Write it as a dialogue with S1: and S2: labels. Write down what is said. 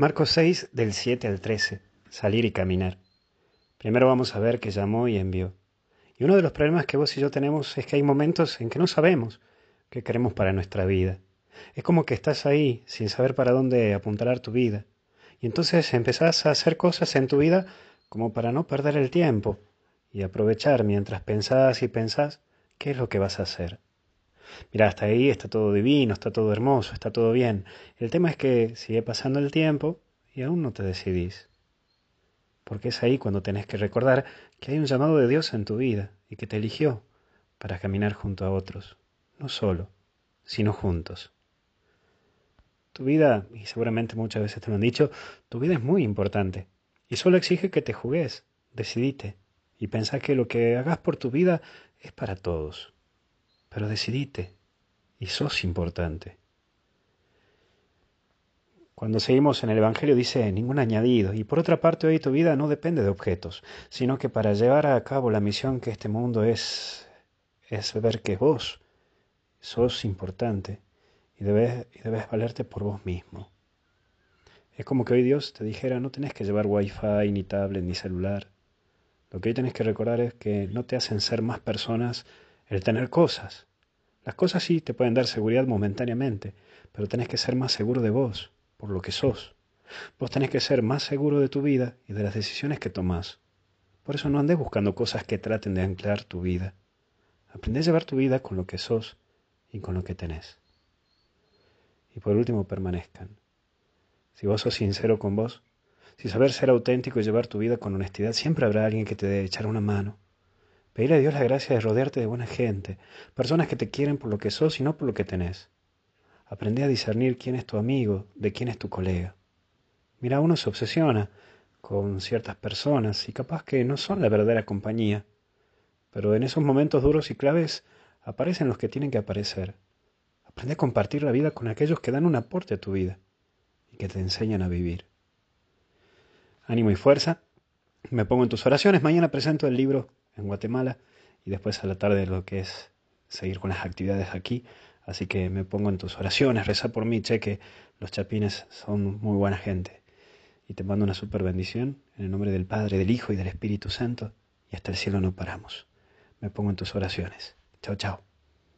S1: Marcos 6 del 7 al 13. Salir y caminar. Primero vamos a ver que llamó y envió. Y uno de los problemas que vos y yo tenemos es que hay momentos en que no sabemos qué queremos para nuestra vida. Es como que estás ahí sin saber para dónde apuntalar tu vida. Y entonces empezás a hacer cosas en tu vida como para no perder el tiempo y aprovechar mientras pensás y pensás qué es lo que vas a hacer. Mira, hasta ahí está todo divino, está todo hermoso, está todo bien. El tema es que sigue pasando el tiempo y aún no te decidís. Porque es ahí cuando tenés que recordar que hay un llamado de Dios en tu vida y que te eligió para caminar junto a otros, no solo, sino juntos. Tu vida, y seguramente muchas veces te lo han dicho, tu vida es muy importante y solo exige que te jugues, decidite y pensá que lo que hagas por tu vida es para todos pero decidite y sos importante. Cuando seguimos en el Evangelio dice ningún añadido, y por otra parte hoy tu vida no depende de objetos, sino que para llevar a cabo la misión que este mundo es, es ver que vos sos importante y debes, y debes valerte por vos mismo. Es como que hoy Dios te dijera no tenés que llevar wifi, ni tablet, ni celular. Lo que hoy tenés que recordar es que no te hacen ser más personas el tener cosas. Las cosas sí te pueden dar seguridad momentáneamente, pero tenés que ser más seguro de vos, por lo que sos. Vos tenés que ser más seguro de tu vida y de las decisiones que tomás. Por eso no andes buscando cosas que traten de anclar tu vida. Aprende a llevar tu vida con lo que sos y con lo que tenés. Y por último, permanezcan. Si vos sos sincero con vos, si saber ser auténtico y llevar tu vida con honestidad, siempre habrá alguien que te dé echar una mano Pedirle a Dios la gracia de rodearte de buena gente, personas que te quieren por lo que sos y no por lo que tenés. Aprende a discernir quién es tu amigo, de quién es tu colega. Mira, uno se obsesiona con ciertas personas y capaz que no son la verdadera compañía, pero en esos momentos duros y claves aparecen los que tienen que aparecer. Aprende a compartir la vida con aquellos que dan un aporte a tu vida y que te enseñan a vivir. Ánimo y fuerza. Me pongo en tus oraciones. Mañana presento el libro en Guatemala y después a la tarde lo que es seguir con las actividades aquí. Así que me pongo en tus oraciones, reza por mí, cheque, los chapines son muy buena gente. Y te mando una super bendición en el nombre del Padre, del Hijo y del Espíritu Santo. Y hasta el cielo no paramos. Me pongo en tus oraciones. Chao, chao.